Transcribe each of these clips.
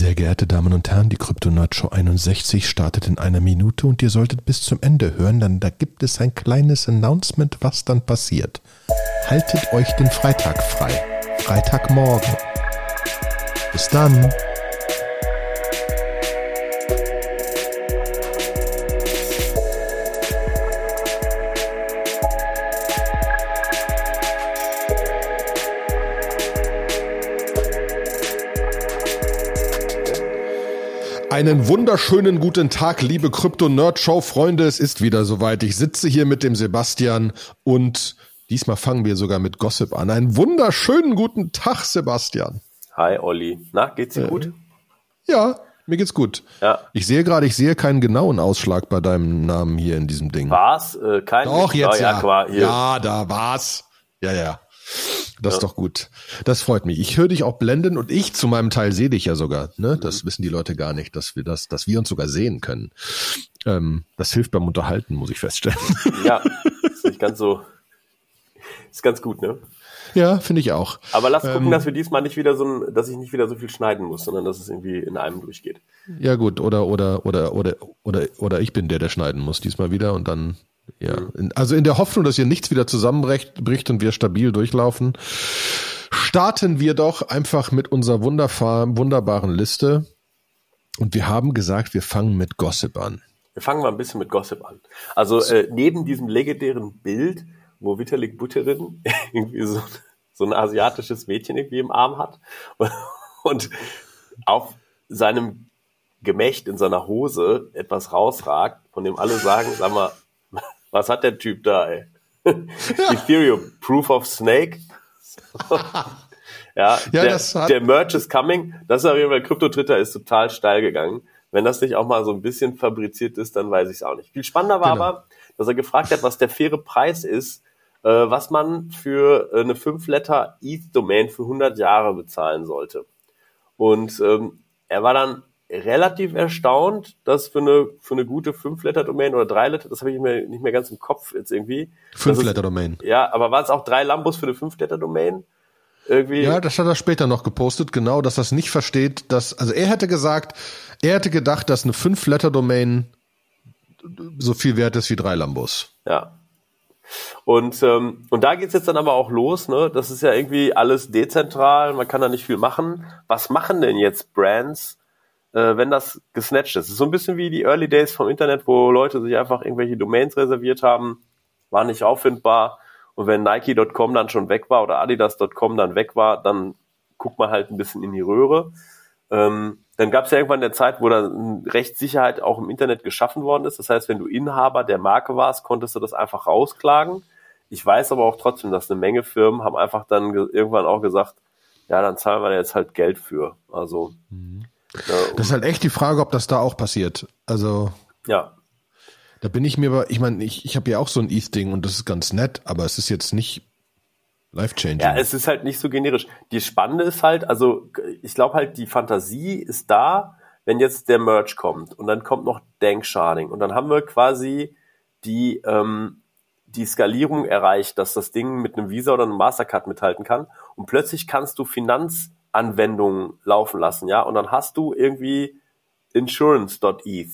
Sehr geehrte Damen und Herren, die Kryptonaut Show 61 startet in einer Minute und ihr solltet bis zum Ende hören, denn da gibt es ein kleines Announcement, was dann passiert. Haltet euch den Freitag frei. Freitagmorgen. Bis dann. Einen wunderschönen guten Tag, liebe Krypto-Nerd-Show-Freunde. Es ist wieder soweit. Ich sitze hier mit dem Sebastian und diesmal fangen wir sogar mit Gossip an. Einen wunderschönen guten Tag, Sebastian. Hi, Olli. Na, geht's dir äh, gut? Ja, mir geht's gut. Ja. Ich sehe gerade, ich sehe keinen genauen Ausschlag bei deinem Namen hier in diesem Ding. War's? Äh, kein Doch, jetzt oh, ja. Ja, ja, da war's. Ja, ja. Das ja. ist doch gut. Das freut mich. Ich höre dich auch blenden und ich zu meinem Teil sehe dich ja sogar. Ne? Das mhm. wissen die Leute gar nicht, dass wir das, dass wir uns sogar sehen können. Ähm, das hilft beim Unterhalten, muss ich feststellen. Ja, ist nicht ganz so. Ist ganz gut, ne? Ja, finde ich auch. Aber lass gucken, ähm, dass wir diesmal nicht wieder so ein, dass ich nicht wieder so viel schneiden muss, sondern dass es irgendwie in einem durchgeht. Ja, gut, oder, oder, oder, oder, oder, oder ich bin der, der schneiden muss diesmal wieder und dann ja, also in der Hoffnung, dass hier nichts wieder zusammenbricht und wir stabil durchlaufen, starten wir doch einfach mit unserer wunderbaren Liste. Und wir haben gesagt, wir fangen mit Gossip an. Wir fangen mal ein bisschen mit Gossip an. Also äh, neben diesem legendären Bild, wo Vitalik Buterin irgendwie so, so ein asiatisches Mädchen irgendwie im Arm hat und auf seinem Gemächt in seiner Hose etwas rausragt, von dem alle sagen, sag mal, was hat der Typ da, ey? Ethereum, Proof of Snake. ja, ja der, der, Merch is coming. Das ist auf jeden Fall, Krypto-Twitter ist total steil gegangen. Wenn das nicht auch mal so ein bisschen fabriziert ist, dann weiß ich es auch nicht. Viel spannender war genau. aber, dass er gefragt hat, was der faire Preis ist, äh, was man für eine 5-Letter ETH-Domain für 100 Jahre bezahlen sollte. Und ähm, er war dann relativ erstaunt, dass für eine, für eine gute 5-Letter-Domain oder 3-Letter, das habe ich mir nicht mehr ganz im Kopf jetzt irgendwie. 5-Letter-Domain. Ja, aber waren es auch drei Lambos für eine 5-Letter-Domain? Irgendwie. Ja, das hat er später noch gepostet, genau, dass das nicht versteht, dass, also er hätte gesagt, er hätte gedacht, dass eine 5-Letter-Domain so viel wert ist wie drei Lambos. Ja. Und, ähm, und da geht's jetzt dann aber auch los, ne? Das ist ja irgendwie alles dezentral, man kann da nicht viel machen. Was machen denn jetzt Brands, äh, wenn das gesnatcht ist. Es ist so ein bisschen wie die Early Days vom Internet, wo Leute sich einfach irgendwelche Domains reserviert haben, war nicht auffindbar. Und wenn Nike.com dann schon weg war oder Adidas.com dann weg war, dann guckt man halt ein bisschen in die Röhre. Ähm, dann gab es ja irgendwann eine Zeit, wo dann Rechtssicherheit auch im Internet geschaffen worden ist. Das heißt, wenn du Inhaber der Marke warst, konntest du das einfach rausklagen. Ich weiß aber auch trotzdem, dass eine Menge Firmen haben einfach dann irgendwann auch gesagt, ja, dann zahlen wir jetzt halt Geld für. Also mhm. Das ist halt echt die Frage, ob das da auch passiert. Also. Ja. Da bin ich mir aber, ich meine, ich, ich habe ja auch so ein ETH-Ding und das ist ganz nett, aber es ist jetzt nicht life-changing. Ja, es ist halt nicht so generisch. Die Spannende ist halt, also ich glaube halt, die Fantasie ist da, wenn jetzt der Merch kommt und dann kommt noch Dank Sharding und dann haben wir quasi die, ähm, die Skalierung erreicht, dass das Ding mit einem Visa oder einem Mastercard mithalten kann und plötzlich kannst du Finanz Anwendungen laufen lassen, ja, und dann hast du irgendwie insurance.eth,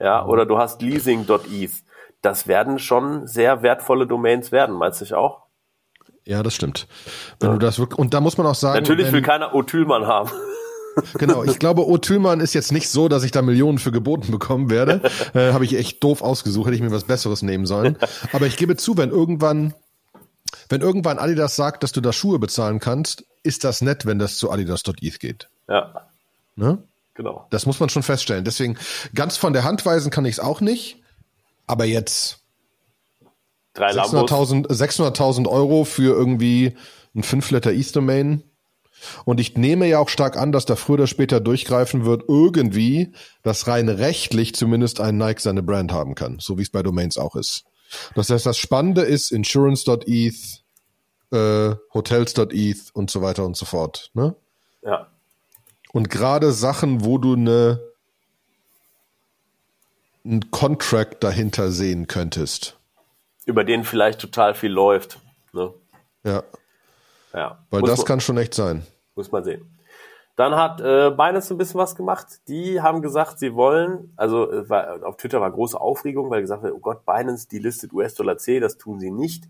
ja, mhm. oder du hast leasing.eth. Das werden schon sehr wertvolle Domains werden, meinst du nicht auch? Ja, das stimmt. Wenn ja. du das wirklich, und da muss man auch sagen. Natürlich wenn, will keiner Othülmann haben. Genau, ich glaube, Othülmann ist jetzt nicht so, dass ich da Millionen für geboten bekommen werde. Äh, Habe ich echt doof ausgesucht, hätte ich mir was Besseres nehmen sollen. Aber ich gebe zu, wenn irgendwann wenn irgendwann Adidas sagt, dass du da Schuhe bezahlen kannst, ist das nett, wenn das zu adidas.eth geht. Ja. Ne? Genau. Das muss man schon feststellen. Deswegen, ganz von der Hand weisen kann ich es auch nicht. Aber jetzt 600.000 600 Euro für irgendwie ein 5-Letter ETH-Domain. Und ich nehme ja auch stark an, dass da früher oder später durchgreifen wird, irgendwie, dass rein rechtlich zumindest ein Nike seine Brand haben kann. So wie es bei Domains auch ist. Das heißt, das Spannende ist insurance.eth, äh, hotels.eth und so weiter und so fort. Ne? Ja. Und gerade Sachen, wo du eine einen Contract dahinter sehen könntest. Über den vielleicht total viel läuft. Ne? Ja. Ja. Weil muss das man, kann schon echt sein. Muss man sehen. Dann hat äh, Binance ein bisschen was gemacht. Die haben gesagt, sie wollen, also äh, war, auf Twitter war große Aufregung, weil gesagt wird, oh Gott, Binance, die listet US-Dollar C, das tun sie nicht.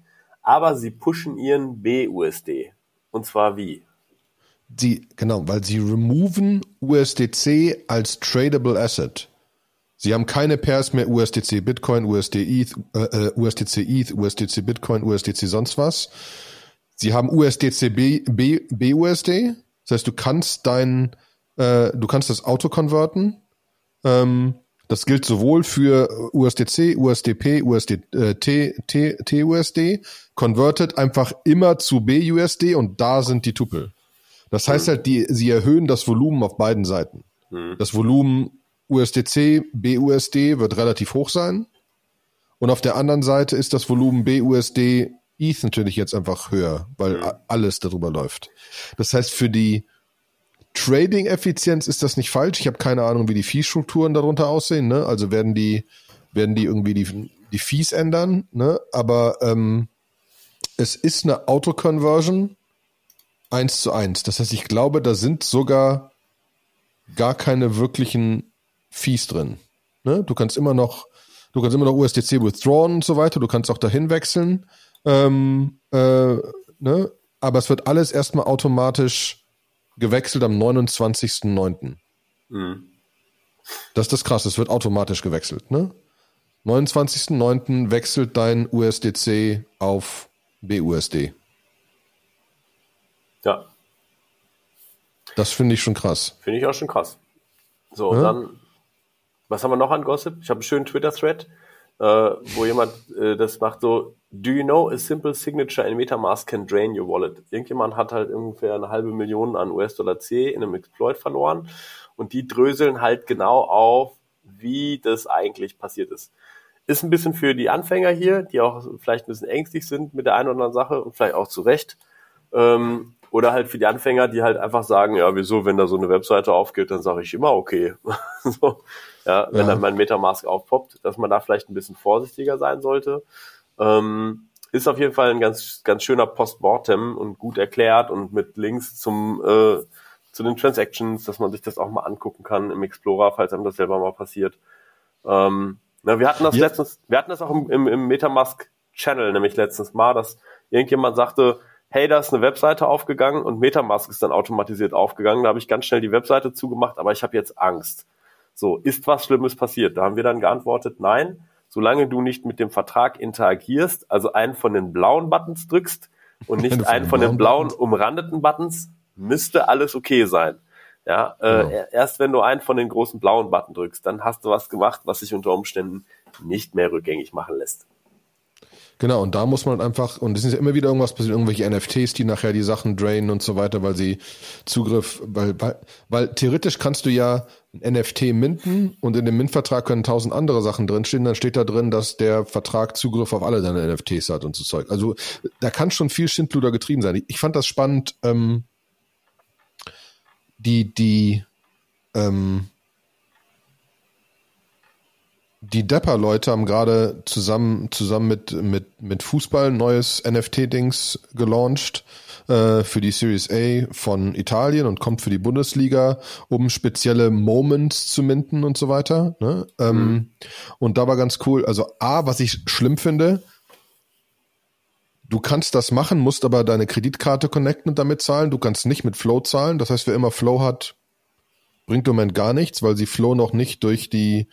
Aber sie pushen ihren BUSD. Und zwar wie? Die, genau, weil sie removen USDC als tradable Asset. Sie haben keine Pairs mehr USDC Bitcoin, USD ETH, äh, äh USDC ETH, USDC Bitcoin, USDC sonst was. Sie haben USDC B, B, BUSD, das heißt, du kannst dein, äh, du kannst das Auto konverten. Ähm, das gilt sowohl für USDC, USDP, USD, äh, TUSD, converted einfach immer zu BUSD und da sind die Tupel. Das heißt mhm. halt, die, sie erhöhen das Volumen auf beiden Seiten. Mhm. Das Volumen USDC, BUSD wird relativ hoch sein. Und auf der anderen Seite ist das Volumen BUSD ETH natürlich jetzt einfach höher, weil mhm. alles darüber läuft. Das heißt, für die Trading-Effizienz ist das nicht falsch. Ich habe keine Ahnung, wie die Fee-Strukturen darunter aussehen. Ne? Also werden die, werden die irgendwie die, die Fees ändern. Ne? Aber ähm, es ist eine Auto-Conversion eins zu eins. Das heißt, ich glaube, da sind sogar gar keine wirklichen Fees drin. Ne? Du kannst immer noch, du kannst immer noch USDC withdrawn und so weiter. Du kannst auch dahin wechseln. Ähm, äh, ne? Aber es wird alles erstmal automatisch gewechselt am 29.09. Mhm. Das ist das krasse, es wird automatisch gewechselt, ne? 29.09. wechselt dein USDC auf BUSD. Ja. Das finde ich schon krass. Finde ich auch schon krass. So, ja? dann, was haben wir noch an Gossip? Ich habe einen schönen Twitter-Thread, äh, wo jemand äh, das macht so, Do you know a simple signature in MetaMask can drain your wallet? Irgendjemand hat halt ungefähr eine halbe Million an US-Dollar C in einem Exploit verloren und die dröseln halt genau auf, wie das eigentlich passiert ist. Ist ein bisschen für die Anfänger hier, die auch vielleicht ein bisschen ängstlich sind mit der einen oder anderen Sache und vielleicht auch zu Recht. Ähm, oder halt für die Anfänger, die halt einfach sagen, ja, wieso, wenn da so eine Webseite aufgeht, dann sage ich immer okay. so, ja, wenn ja. dann mein Metamask aufpoppt, dass man da vielleicht ein bisschen vorsichtiger sein sollte. Ähm, ist auf jeden Fall ein ganz, ganz schöner Postmortem und gut erklärt und mit Links zum, äh, zu den Transactions, dass man sich das auch mal angucken kann im Explorer, falls einem das selber mal passiert. Ähm, na, wir hatten das ja. letztens, wir hatten das auch im, im, im Metamask Channel nämlich letztens mal, dass irgendjemand sagte, hey, da ist eine Webseite aufgegangen und Metamask ist dann automatisiert aufgegangen. Da habe ich ganz schnell die Webseite zugemacht, aber ich habe jetzt Angst. So, ist was Schlimmes passiert? Da haben wir dann geantwortet, nein, solange du nicht mit dem Vertrag interagierst, also einen von den blauen Buttons drückst und nicht einen von den blauen umrandeten Buttons, müsste alles okay sein. Ja, äh, genau. erst wenn du einen von den großen blauen Button drückst, dann hast du was gemacht, was sich unter Umständen nicht mehr rückgängig machen lässt. Genau, und da muss man einfach, und es ist ja immer wieder irgendwas passiert, irgendwelche NFTs, die nachher die Sachen drainen und so weiter, weil sie Zugriff, weil, weil, weil theoretisch kannst du ja ein NFT minden und in dem Mint-Vertrag können tausend andere Sachen drinstehen, dann steht da drin, dass der Vertrag Zugriff auf alle deine NFTs hat und so Zeug. Also da kann schon viel Schindluder getrieben sein. Ich fand das spannend, ähm, die, die, ähm, die Depper-Leute haben gerade zusammen, zusammen mit, mit, mit Fußball ein neues NFT-Dings gelauncht äh, für die Series A von Italien und kommt für die Bundesliga, um spezielle Moments zu minden und so weiter. Ne? Ähm, mhm. Und da war ganz cool. Also A, was ich schlimm finde, du kannst das machen, musst aber deine Kreditkarte connecten und damit zahlen. Du kannst nicht mit Flow zahlen. Das heißt, wer immer Flow hat, bringt im Moment gar nichts, weil sie Flow noch nicht durch die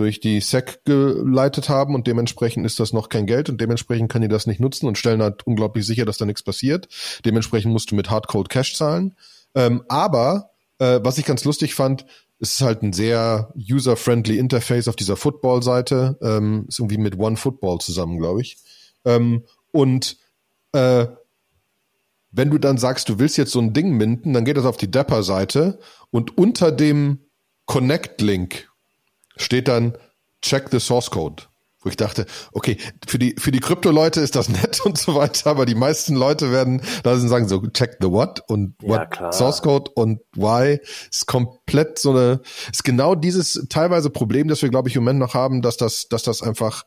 durch die SEC geleitet haben und dementsprechend ist das noch kein Geld und dementsprechend können die das nicht nutzen und stellen halt unglaublich sicher, dass da nichts passiert. Dementsprechend musst du mit Hardcode Cash zahlen. Ähm, aber äh, was ich ganz lustig fand, es ist halt ein sehr user-friendly Interface auf dieser Football-Seite. Ähm, ist irgendwie mit One Football zusammen, glaube ich. Ähm, und äh, wenn du dann sagst, du willst jetzt so ein Ding minden, dann geht das auf die Dapper-Seite und unter dem Connect-Link steht dann check the source code. Wo ich dachte, okay, für die, für die Krypto-Leute ist das nett und so weiter, aber die meisten Leute werden da sagen so, check the what und what ja, source code und why ist komplett so eine, ist genau dieses teilweise Problem, das wir, glaube ich, im Moment noch haben, dass das, dass das einfach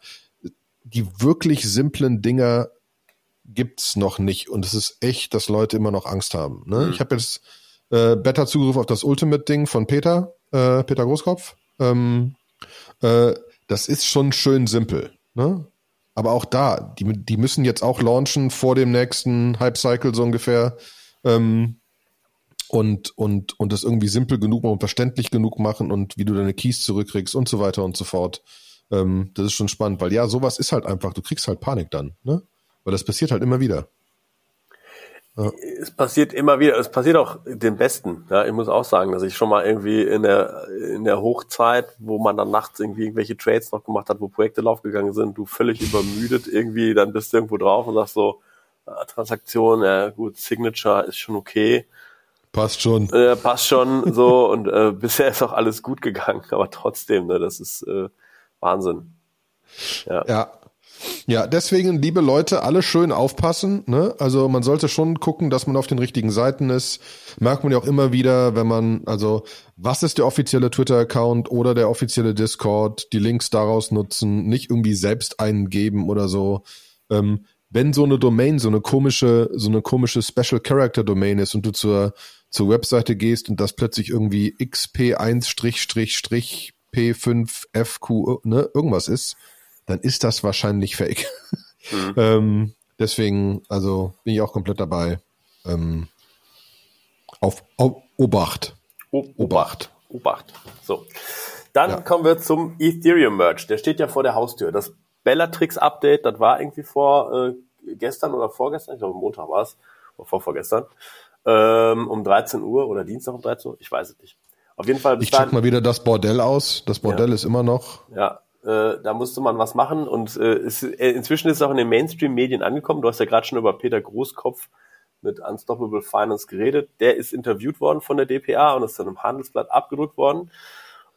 die wirklich simplen Dinger gibt's noch nicht und es ist echt, dass Leute immer noch Angst haben. Ne? Mhm. Ich habe jetzt äh, Beta-Zugriff auf das Ultimate-Ding von Peter, äh, Peter Großkopf. Ähm, äh, das ist schon schön simpel. Ne? Aber auch da, die, die müssen jetzt auch launchen vor dem nächsten Hype-Cycle so ungefähr. Ähm, und, und, und das irgendwie simpel genug und verständlich genug machen und wie du deine Keys zurückkriegst und so weiter und so fort. Ähm, das ist schon spannend, weil ja, sowas ist halt einfach, du kriegst halt Panik dann, ne? Weil das passiert halt immer wieder. Ja. Es passiert immer wieder, es passiert auch den Besten. Ja, ich muss auch sagen, dass ich schon mal irgendwie in der, in der Hochzeit, wo man dann nachts irgendwie irgendwelche Trades noch gemacht hat, wo Projekte laufgegangen sind, du völlig übermüdet irgendwie, dann bist du irgendwo drauf und sagst so, äh, Transaktion, ja gut, Signature ist schon okay. Passt schon. Äh, passt schon so und äh, bisher ist auch alles gut gegangen, aber trotzdem, ne, das ist äh, Wahnsinn. Ja. ja. Ja, deswegen, liebe Leute, alle schön aufpassen. Ne? Also man sollte schon gucken, dass man auf den richtigen Seiten ist. Merkt man ja auch immer wieder, wenn man, also was ist der offizielle Twitter-Account oder der offizielle Discord, die Links daraus nutzen, nicht irgendwie selbst eingeben oder so. Ähm, wenn so eine Domain, so eine komische, so eine komische Special Character Domain ist und du zur, zur Webseite gehst und das plötzlich irgendwie XP1-P5FQ, ne, irgendwas ist, dann ist das wahrscheinlich fake. Mhm. ähm, deswegen, also bin ich auch komplett dabei. Ähm, auf, auf Obacht. Obacht. Obacht. So. Dann ja. kommen wir zum Ethereum Merch. Der steht ja vor der Haustür. Das Bellatrix Update, das war irgendwie vor äh, gestern oder vorgestern, ich glaube Montag war es, oder vor vorgestern, ähm, um 13 Uhr oder Dienstag um 13 Uhr, ich weiß es nicht. Auf jeden Fall. Ich check mal wieder das Bordell aus. Das Bordell ja. ist immer noch. Ja, äh, da musste man was machen und äh, ist, äh, inzwischen ist es auch in den Mainstream-Medien angekommen. Du hast ja gerade schon über Peter Großkopf mit Unstoppable Finance geredet. Der ist interviewt worden von der DPA und ist dann im Handelsblatt abgedruckt worden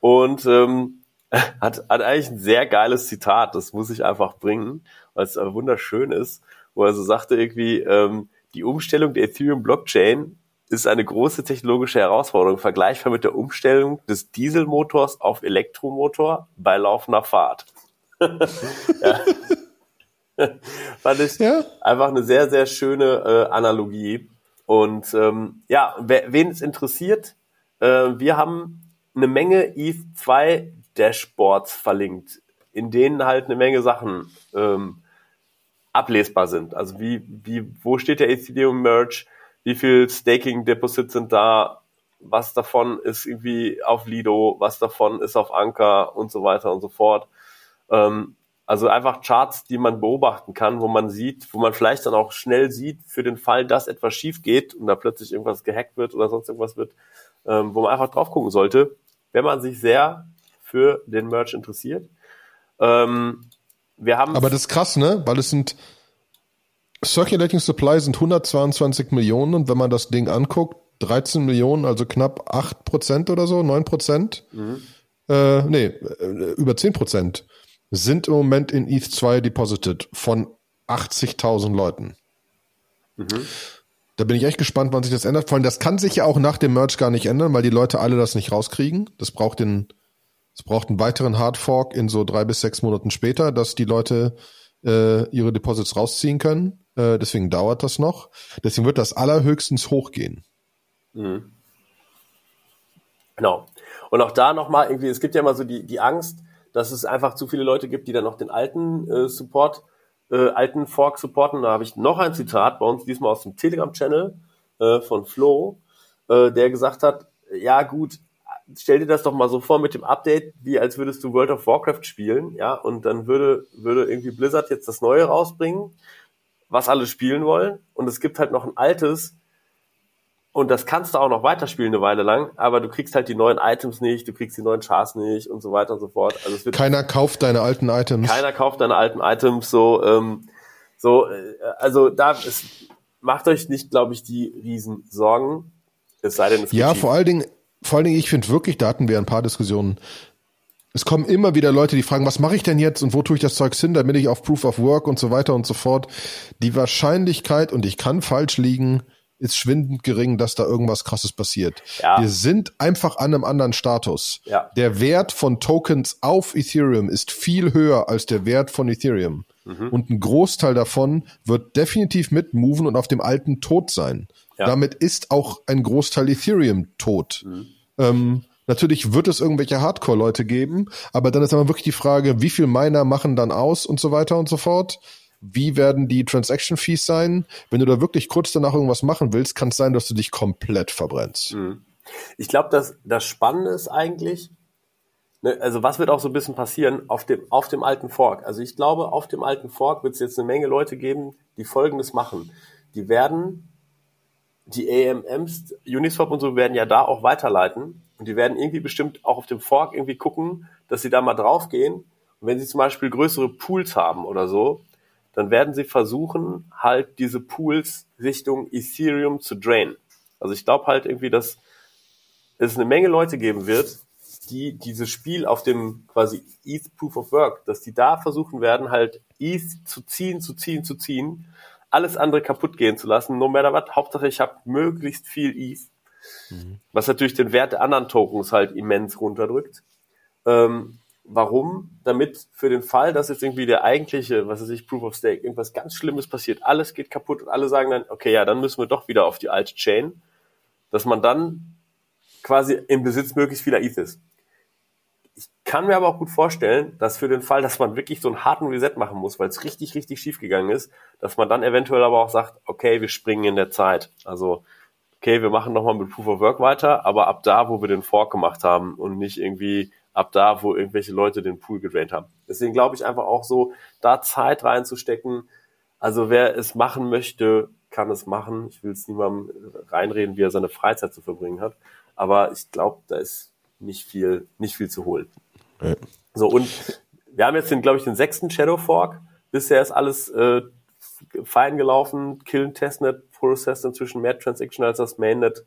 und ähm, hat, hat eigentlich ein sehr geiles Zitat. Das muss ich einfach bringen, weil es wunderschön ist, wo er so sagte irgendwie, ähm, die Umstellung der Ethereum Blockchain ist eine große technologische Herausforderung, vergleichbar mit der Umstellung des Dieselmotors auf Elektromotor bei laufender Fahrt. ja. Fand ich ja. einfach eine sehr, sehr schöne äh, Analogie. Und ähm, ja, wen es interessiert, äh, wir haben eine Menge ETH 2 Dashboards verlinkt, in denen halt eine Menge Sachen ähm, ablesbar sind. Also wie, wie, wo steht der Ethereum Merge? Wie viel Staking Deposits sind da, was davon ist irgendwie auf Lido, was davon ist auf Anker und so weiter und so fort. Ähm, also einfach Charts, die man beobachten kann, wo man sieht, wo man vielleicht dann auch schnell sieht, für den Fall, dass etwas schief geht und da plötzlich irgendwas gehackt wird oder sonst irgendwas wird, ähm, wo man einfach drauf gucken sollte, wenn man sich sehr für den Merch interessiert. Ähm, wir haben Aber das ist krass, ne? Weil es sind Circulating Supply sind 122 Millionen und wenn man das Ding anguckt, 13 Millionen, also knapp 8 Prozent oder so, 9 Prozent, mhm. äh, nee, äh, über 10 Prozent sind im Moment in ETH 2 deposited von 80.000 Leuten. Mhm. Da bin ich echt gespannt, wann sich das ändert. Vor allem, das kann sich ja auch nach dem Merge gar nicht ändern, weil die Leute alle das nicht rauskriegen. Das braucht den, es braucht einen weiteren Hardfork in so drei bis sechs Monaten später, dass die Leute äh, ihre Deposits rausziehen können. Äh, deswegen dauert das noch. Deswegen wird das allerhöchstens hochgehen. Mhm. Genau. Und auch da nochmal irgendwie, es gibt ja immer so die, die Angst, dass es einfach zu viele Leute gibt, die dann noch den alten äh, Support, äh, alten Fork supporten. Da habe ich noch ein Zitat bei uns, diesmal aus dem Telegram-Channel äh, von Flo, äh, der gesagt hat, ja gut, stell dir das doch mal so vor mit dem Update, wie als würdest du World of Warcraft spielen, ja, und dann würde, würde irgendwie Blizzard jetzt das Neue rausbringen was alle spielen wollen. Und es gibt halt noch ein altes, und das kannst du auch noch weiterspielen eine Weile lang, aber du kriegst halt die neuen Items nicht, du kriegst die neuen Chars nicht und so weiter und so fort. Also es wird keiner kauft deine alten Items. Keiner kauft deine alten Items. So, ähm, so, äh, also da ist, macht euch nicht, glaube ich, die riesen Sorgen. Es sei denn, es ja, vor allen Dingen, vor allen Dingen, ich finde wirklich, da hatten wir ein paar Diskussionen. Es kommen immer wieder Leute, die fragen, was mache ich denn jetzt und wo tue ich das Zeug hin, damit ich auf Proof of Work und so weiter und so fort. Die Wahrscheinlichkeit, und ich kann falsch liegen, ist schwindend gering, dass da irgendwas krasses passiert. Ja. Wir sind einfach an einem anderen Status. Ja. Der Wert von Tokens auf Ethereum ist viel höher als der Wert von Ethereum. Mhm. Und ein Großteil davon wird definitiv mitmoven und auf dem alten tot sein. Ja. Damit ist auch ein Großteil Ethereum tot. Mhm. Ähm, natürlich wird es irgendwelche Hardcore-Leute geben, aber dann ist aber wirklich die Frage, wie viel Miner machen dann aus und so weiter und so fort. Wie werden die Transaction Fees sein? Wenn du da wirklich kurz danach irgendwas machen willst, kann es sein, dass du dich komplett verbrennst. Mhm. Ich glaube, dass das Spannende ist eigentlich, ne, also was wird auch so ein bisschen passieren auf dem, auf dem alten Fork? Also ich glaube, auf dem alten Fork wird es jetzt eine Menge Leute geben, die Folgendes machen. Die werden die AMMs, Uniswap und so werden ja da auch weiterleiten und die werden irgendwie bestimmt auch auf dem Fork irgendwie gucken, dass sie da mal draufgehen. Und wenn sie zum Beispiel größere Pools haben oder so, dann werden sie versuchen, halt diese Pools Richtung Ethereum zu drainen. Also ich glaube halt irgendwie, dass es eine Menge Leute geben wird, die dieses Spiel auf dem quasi ETH Proof of Work, dass die da versuchen werden, halt ETH zu ziehen, zu ziehen, zu ziehen, alles andere kaputt gehen zu lassen, no matter what. Hauptsache, ich habe möglichst viel ETH, mhm. was natürlich den Wert der anderen Tokens halt immens runterdrückt. Ähm, warum? Damit für den Fall, dass jetzt irgendwie der eigentliche, was weiß ich, Proof of Stake, irgendwas ganz Schlimmes passiert, alles geht kaputt und alle sagen dann, okay, ja, dann müssen wir doch wieder auf die alte Chain, dass man dann quasi im Besitz möglichst vieler ETH ist. Kann mir aber auch gut vorstellen, dass für den Fall, dass man wirklich so einen harten Reset machen muss, weil es richtig, richtig schief gegangen ist, dass man dann eventuell aber auch sagt, okay, wir springen in der Zeit. Also, okay, wir machen nochmal mit Proof of Work weiter, aber ab da, wo wir den Fork gemacht haben und nicht irgendwie ab da, wo irgendwelche Leute den Pool gedraint haben. Deswegen glaube ich einfach auch so, da Zeit reinzustecken. Also wer es machen möchte, kann es machen. Ich will es niemandem reinreden, wie er seine Freizeit zu verbringen hat. Aber ich glaube, da ist nicht viel, nicht viel zu holen. Ja. So, und wir haben jetzt den, glaube ich, den sechsten Shadow Fork. Bisher ist alles äh, fein gelaufen. Killen Testnet Process inzwischen mehr Transaction als das Mainnet.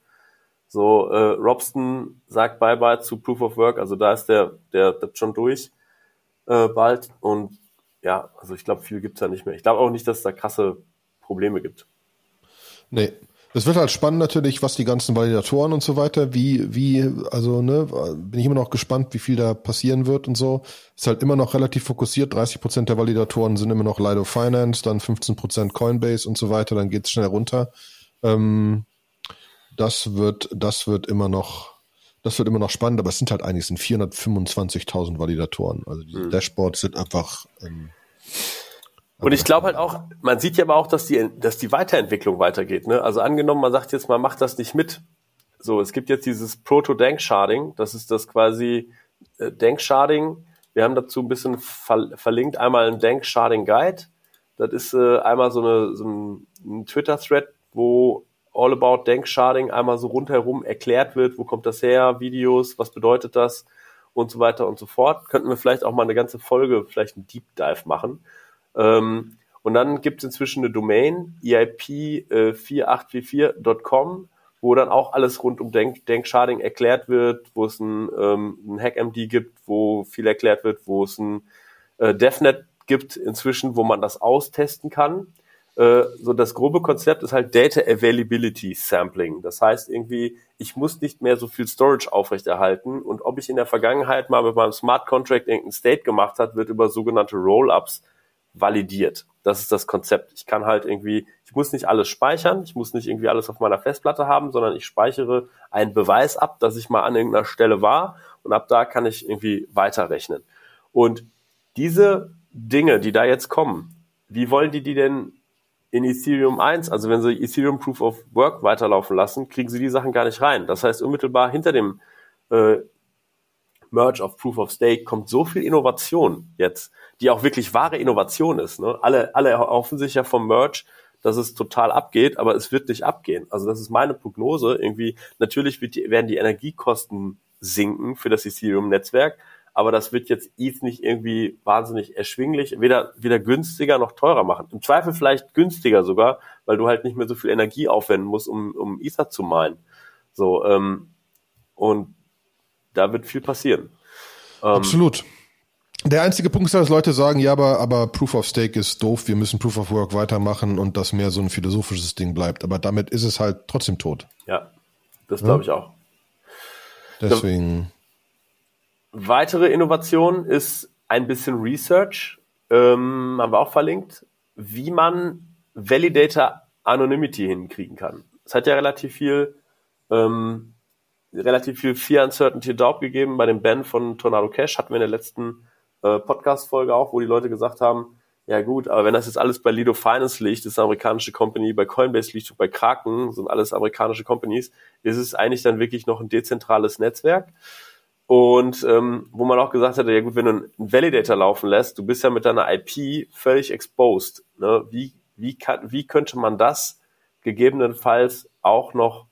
So, äh, Robston sagt Bye-bye zu Proof of Work. Also da ist der, der, der schon durch äh, bald. Und ja, also ich glaube, viel gibt's da nicht mehr. Ich glaube auch nicht, dass es da krasse Probleme gibt. Nee, es wird halt spannend natürlich, was die ganzen Validatoren und so weiter, wie, wie, also, ne, bin ich immer noch gespannt, wie viel da passieren wird und so. Ist halt immer noch relativ fokussiert. 30 Prozent der Validatoren sind immer noch Lido Finance, dann 15 Prozent Coinbase und so weiter, dann geht's schnell runter. Ähm, das wird, das wird immer noch, das wird immer noch spannend, aber es sind halt eigentlich sind 425.000 Validatoren. Also diese mhm. Dashboards sind einfach, ähm, und ich glaube halt auch, man sieht ja aber auch, dass die, dass die Weiterentwicklung weitergeht. Ne? Also angenommen, man sagt jetzt, man macht das nicht mit. So, es gibt jetzt dieses Proto-Dank-Sharding. Das ist das quasi äh, Dank-Sharding. Wir haben dazu ein bisschen ver verlinkt. Einmal ein Dank-Sharding-Guide. Das ist äh, einmal so, eine, so ein, ein Twitter-Thread, wo All About Dank-Sharding einmal so rundherum erklärt wird. Wo kommt das her? Videos, was bedeutet das? Und so weiter und so fort. Könnten wir vielleicht auch mal eine ganze Folge, vielleicht ein Deep Dive machen ähm, und dann gibt es inzwischen eine Domain, eip4844.com, äh, wo dann auch alles rund um Denk Denksharding erklärt wird, wo es ein, ähm, ein HackMD gibt, wo viel erklärt wird, wo es ein äh, DevNet gibt inzwischen, wo man das austesten kann. Äh, so das grobe Konzept ist halt Data Availability Sampling. Das heißt irgendwie, ich muss nicht mehr so viel Storage aufrechterhalten und ob ich in der Vergangenheit mal mit meinem Smart Contract irgendein State gemacht hat, wird über sogenannte Roll-ups validiert. Das ist das Konzept. Ich kann halt irgendwie, ich muss nicht alles speichern, ich muss nicht irgendwie alles auf meiner Festplatte haben, sondern ich speichere einen Beweis ab, dass ich mal an irgendeiner Stelle war und ab da kann ich irgendwie weiterrechnen. Und diese Dinge, die da jetzt kommen, wie wollen die die denn in Ethereum 1, also wenn sie Ethereum Proof of Work weiterlaufen lassen, kriegen sie die Sachen gar nicht rein. Das heißt, unmittelbar hinter dem äh, Merge of Proof of Stake kommt so viel Innovation jetzt, die auch wirklich wahre Innovation ist. Ne? Alle, alle erhoffen sich ja vom Merge, dass es total abgeht, aber es wird nicht abgehen. Also das ist meine Prognose. Irgendwie, natürlich die, werden die Energiekosten sinken für das Ethereum-Netzwerk, aber das wird jetzt ETH nicht irgendwie wahnsinnig erschwinglich, weder, weder günstiger noch teurer machen. Im Zweifel vielleicht günstiger sogar, weil du halt nicht mehr so viel Energie aufwenden musst, um, um Ether zu minen. So, ähm, und da wird viel passieren. Ähm, Absolut. Der einzige Punkt ist, dass Leute sagen, ja, aber, aber Proof of Stake ist doof, wir müssen Proof of Work weitermachen und das mehr so ein philosophisches Ding bleibt. Aber damit ist es halt trotzdem tot. Ja, das glaube ich auch. Deswegen. Weitere Innovation ist ein bisschen Research, ähm, haben wir auch verlinkt, wie man Validator Anonymity hinkriegen kann. Es hat ja relativ viel, ähm, relativ viel Fear Uncertainty Doubt gegeben bei dem Ban von Tornado Cash. Hatten wir in der letzten äh, Podcast-Folge auch, wo die Leute gesagt haben, ja gut, aber wenn das jetzt alles bei Lido Finance liegt, das ist eine amerikanische Company, bei Coinbase liegt, bei Kraken, sind alles amerikanische Companies, ist es eigentlich dann wirklich noch ein dezentrales Netzwerk. Und ähm, wo man auch gesagt hätte, ja gut, wenn du einen Validator laufen lässt, du bist ja mit deiner IP völlig exposed. Ne? Wie, wie, kann, wie könnte man das gegebenenfalls auch noch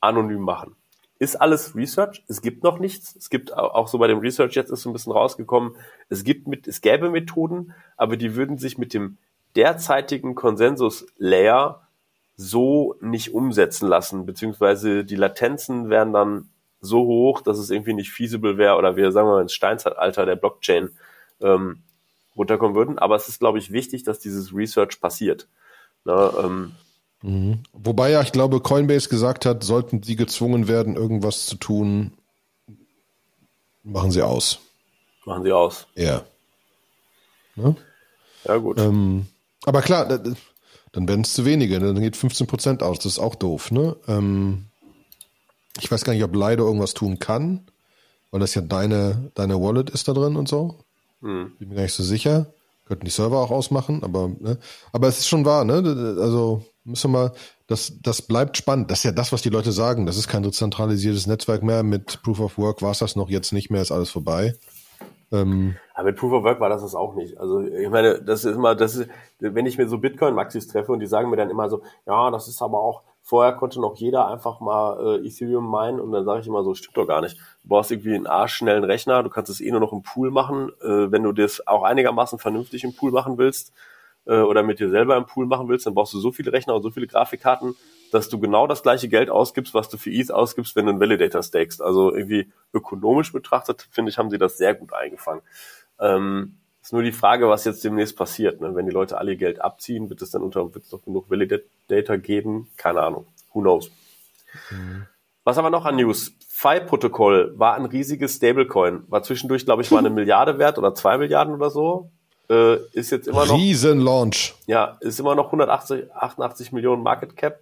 anonym machen? Ist alles Research. Es gibt noch nichts. Es gibt auch so bei dem Research jetzt ist so ein bisschen rausgekommen, es gibt mit, es gäbe Methoden, aber die würden sich mit dem derzeitigen Konsensus-Layer so nicht umsetzen lassen, beziehungsweise die Latenzen wären dann so hoch, dass es irgendwie nicht feasible wäre oder wir sagen wir mal ins Steinzeitalter der Blockchain ähm, runterkommen würden. Aber es ist, glaube ich, wichtig, dass dieses Research passiert. Ne, ähm, Mhm. Wobei ja, ich glaube, Coinbase gesagt hat, sollten sie gezwungen werden, irgendwas zu tun, machen sie aus. Machen sie aus. Ja. Ne? Ja, gut. Ähm, aber klar, dann werden es zu wenige, ne? dann geht 15% aus, das ist auch doof. Ne? Ähm, ich weiß gar nicht, ob Lido irgendwas tun kann, weil das ja deine, deine Wallet ist da drin und so. Hm. Bin mir gar nicht so sicher. Könnten die Server auch ausmachen, aber, ne? aber es ist schon wahr, ne? Also müssen wir mal, das, das bleibt spannend. Das ist ja das, was die Leute sagen. Das ist kein zentralisiertes Netzwerk mehr. Mit Proof of Work war es das noch jetzt nicht mehr, ist alles vorbei. Ähm, aber mit Proof of Work war das das auch nicht. Also ich meine, das ist immer, das ist, wenn ich mir so Bitcoin-Maxis treffe und die sagen mir dann immer so, ja, das ist aber auch, vorher konnte noch jeder einfach mal äh, Ethereum meinen und dann sage ich immer so, stimmt doch gar nicht. Du brauchst irgendwie einen arschschnellen Rechner, du kannst es eh nur noch im Pool machen. Äh, wenn du das auch einigermaßen vernünftig im Pool machen willst, äh, oder mit dir selber im Pool machen willst, dann brauchst du so viele Rechner und so viele Grafikkarten, dass du genau das gleiche Geld ausgibst, was du für ETH ausgibst, wenn du einen Validator stakest. Also irgendwie ökonomisch betrachtet, finde ich, haben sie das sehr gut eingefangen. Ähm, ist nur die Frage, was jetzt demnächst passiert. Ne? Wenn die Leute alle ihr Geld abziehen, wird es dann unter wird es noch genug Validator geben? Keine Ahnung. Who knows? Mhm. Was haben wir noch an News? Fi-Protokoll war ein riesiges Stablecoin. War zwischendurch, glaube ich, mal eine Milliarde wert oder zwei Milliarden oder so äh, ist jetzt immer noch. Riesenlaunch. Ja, ist immer noch 180, 88 Millionen Market Cap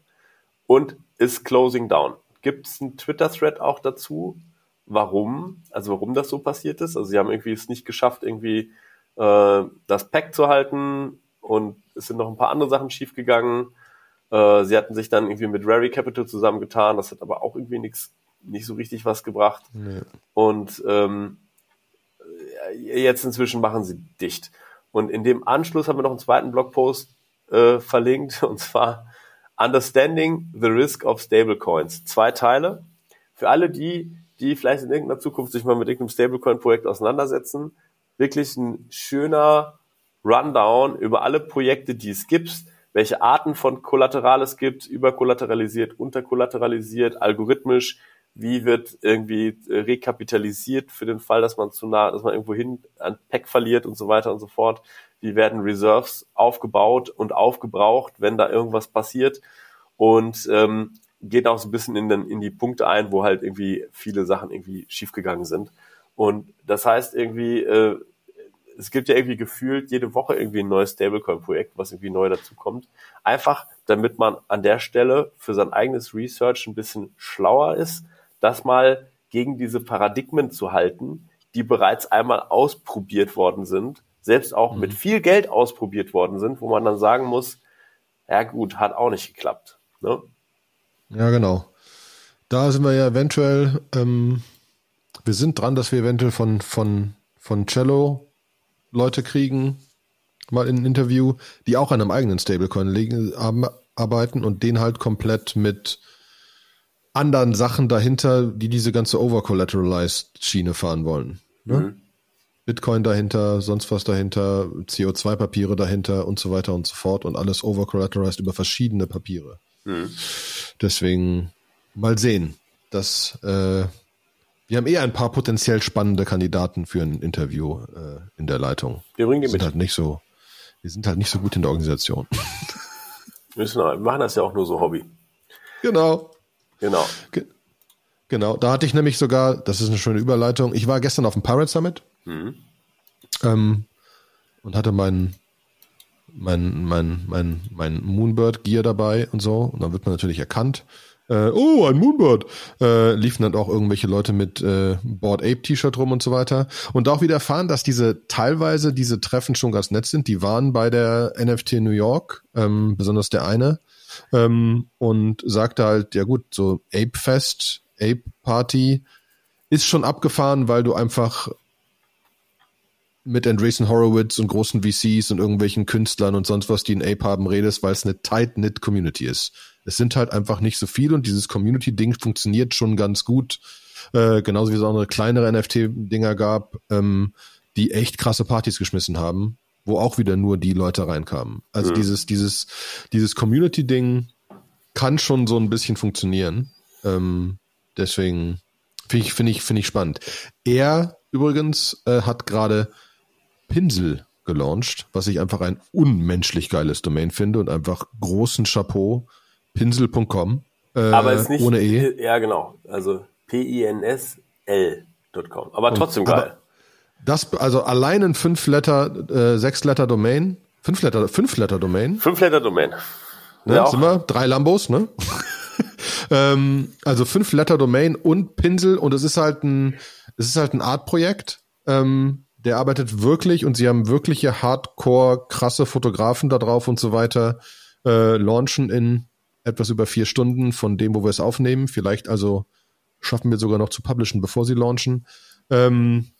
und ist closing down. Gibt es einen Twitter-Thread auch dazu? Warum? Also warum das so passiert ist? Also sie haben irgendwie es nicht geschafft, irgendwie äh, das Pack zu halten und es sind noch ein paar andere Sachen schiefgegangen. Äh, sie hatten sich dann irgendwie mit Rary Capital zusammengetan, das hat aber auch irgendwie nichts, nicht so richtig was gebracht. Nee. Und ähm, jetzt inzwischen machen sie dicht. Und in dem Anschluss haben wir noch einen zweiten Blogpost äh, verlinkt, und zwar Understanding the Risk of Stablecoins. Zwei Teile. Für alle die, die vielleicht in irgendeiner Zukunft sich mal mit irgendeinem Stablecoin-Projekt auseinandersetzen, wirklich ein schöner Rundown über alle Projekte, die es gibt, welche Arten von Kollateral es gibt, überkollateralisiert, unterkollateralisiert, algorithmisch, wie wird irgendwie äh, rekapitalisiert für den Fall, dass man zu nah, dass man irgendwo hin ein Pack verliert und so weiter und so fort. Wie werden Reserves aufgebaut und aufgebraucht, wenn da irgendwas passiert und ähm, geht auch so ein bisschen in, den, in die Punkte ein, wo halt irgendwie viele Sachen irgendwie schiefgegangen sind. Und das heißt irgendwie, äh, es gibt ja irgendwie gefühlt jede Woche irgendwie ein neues Stablecoin-Projekt, was irgendwie neu dazu kommt. Einfach, damit man an der Stelle für sein eigenes Research ein bisschen schlauer ist das mal gegen diese Paradigmen zu halten, die bereits einmal ausprobiert worden sind, selbst auch mhm. mit viel Geld ausprobiert worden sind, wo man dann sagen muss, ja gut, hat auch nicht geklappt. Ne? Ja, genau. Da sind wir ja eventuell, ähm, wir sind dran, dass wir eventuell von, von, von Cello Leute kriegen, mal in ein Interview, die auch an einem eigenen Stablecoin arbeiten und den halt komplett mit anderen Sachen dahinter, die diese ganze overcollateralized Schiene fahren wollen. Ne? Mhm. Bitcoin dahinter, sonst was dahinter, CO2-Papiere dahinter und so weiter und so fort und alles overcollateralized über verschiedene Papiere. Mhm. Deswegen mal sehen. Das, äh, wir haben eh ein paar potenziell spannende Kandidaten für ein Interview äh, in der Leitung. Wir bringen die sind mit. Halt nicht so, wir sind halt nicht so gut in der Organisation. Wir machen das ja auch nur so Hobby. Genau. Genau. Ge genau, da hatte ich nämlich sogar, das ist eine schöne Überleitung, ich war gestern auf dem Pirate Summit mhm. ähm, und hatte meinen mein, mein, mein, mein Moonbird Gear dabei und so. Und dann wird man natürlich erkannt. Äh, oh, ein Moonbird. Äh, liefen dann auch irgendwelche Leute mit äh, Board Ape T-Shirt rum und so weiter. Und auch wieder erfahren, dass diese teilweise diese Treffen schon ganz nett sind. Die waren bei der NFT New York, ähm, besonders der eine. Ähm, und sagte halt, ja gut, so Ape Fest, Ape Party ist schon abgefahren, weil du einfach mit Andreessen Horowitz und großen VCs und irgendwelchen Künstlern und sonst was, die ein Ape haben, redest, weil es eine tight-knit Community ist. Es sind halt einfach nicht so viele und dieses Community-Ding funktioniert schon ganz gut. Äh, genauso wie es auch eine kleinere NFT-Dinger gab, ähm, die echt krasse Partys geschmissen haben, wo auch wieder nur die Leute reinkamen. Also mhm. dieses, dieses, dieses Community-Ding kann schon so ein bisschen funktionieren. Ähm, deswegen finde ich, finde ich, finde ich spannend. Er übrigens äh, hat gerade Pinsel gelauncht, was ich einfach ein unmenschlich geiles Domain finde und einfach großen Chapeau. Pinsel.com. Äh, Aber ist nicht ohne E. Ja, genau. Also P-I-N-S-L.com. Aber trotzdem geil. Aber das, also allein ein 5-Letter, äh, 6-Letter-Domain. 5-Letter, 5-Letter-Domain. 5-Letter-Domain. Ne, ja, sind wir? Drei Lambos, ne? ähm, also 5-Letter-Domain und Pinsel und es ist halt ein, es ist halt ein Art-Projekt. Ähm, der arbeitet wirklich und sie haben wirkliche Hardcore, krasse Fotografen da drauf und so weiter. Äh, launchen in etwas über vier Stunden von dem, wo wir es aufnehmen. Vielleicht also schaffen wir sogar noch zu publishen, bevor sie launchen. Ähm,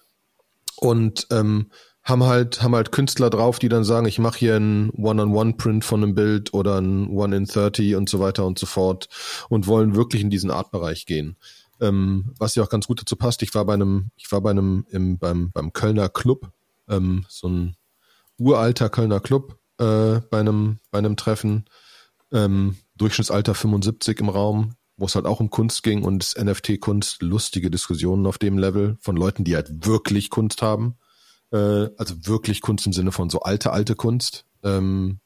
und ähm, haben halt haben halt Künstler drauf, die dann sagen, ich mache hier einen One-on-One-Print von einem Bild oder ein One in 30 und so weiter und so fort und wollen wirklich in diesen Artbereich gehen ähm, was ja auch ganz gut dazu passt. Ich war bei einem, ich war bei einem im, beim, beim Kölner Club, ähm, so ein uralter Kölner Club äh, bei einem bei einem Treffen, ähm, Durchschnittsalter 75 im Raum, wo es halt auch um Kunst ging und NFT-Kunst, lustige Diskussionen auf dem Level von Leuten, die halt wirklich Kunst haben, äh, also wirklich Kunst im Sinne von so alte alte Kunst. Ähm,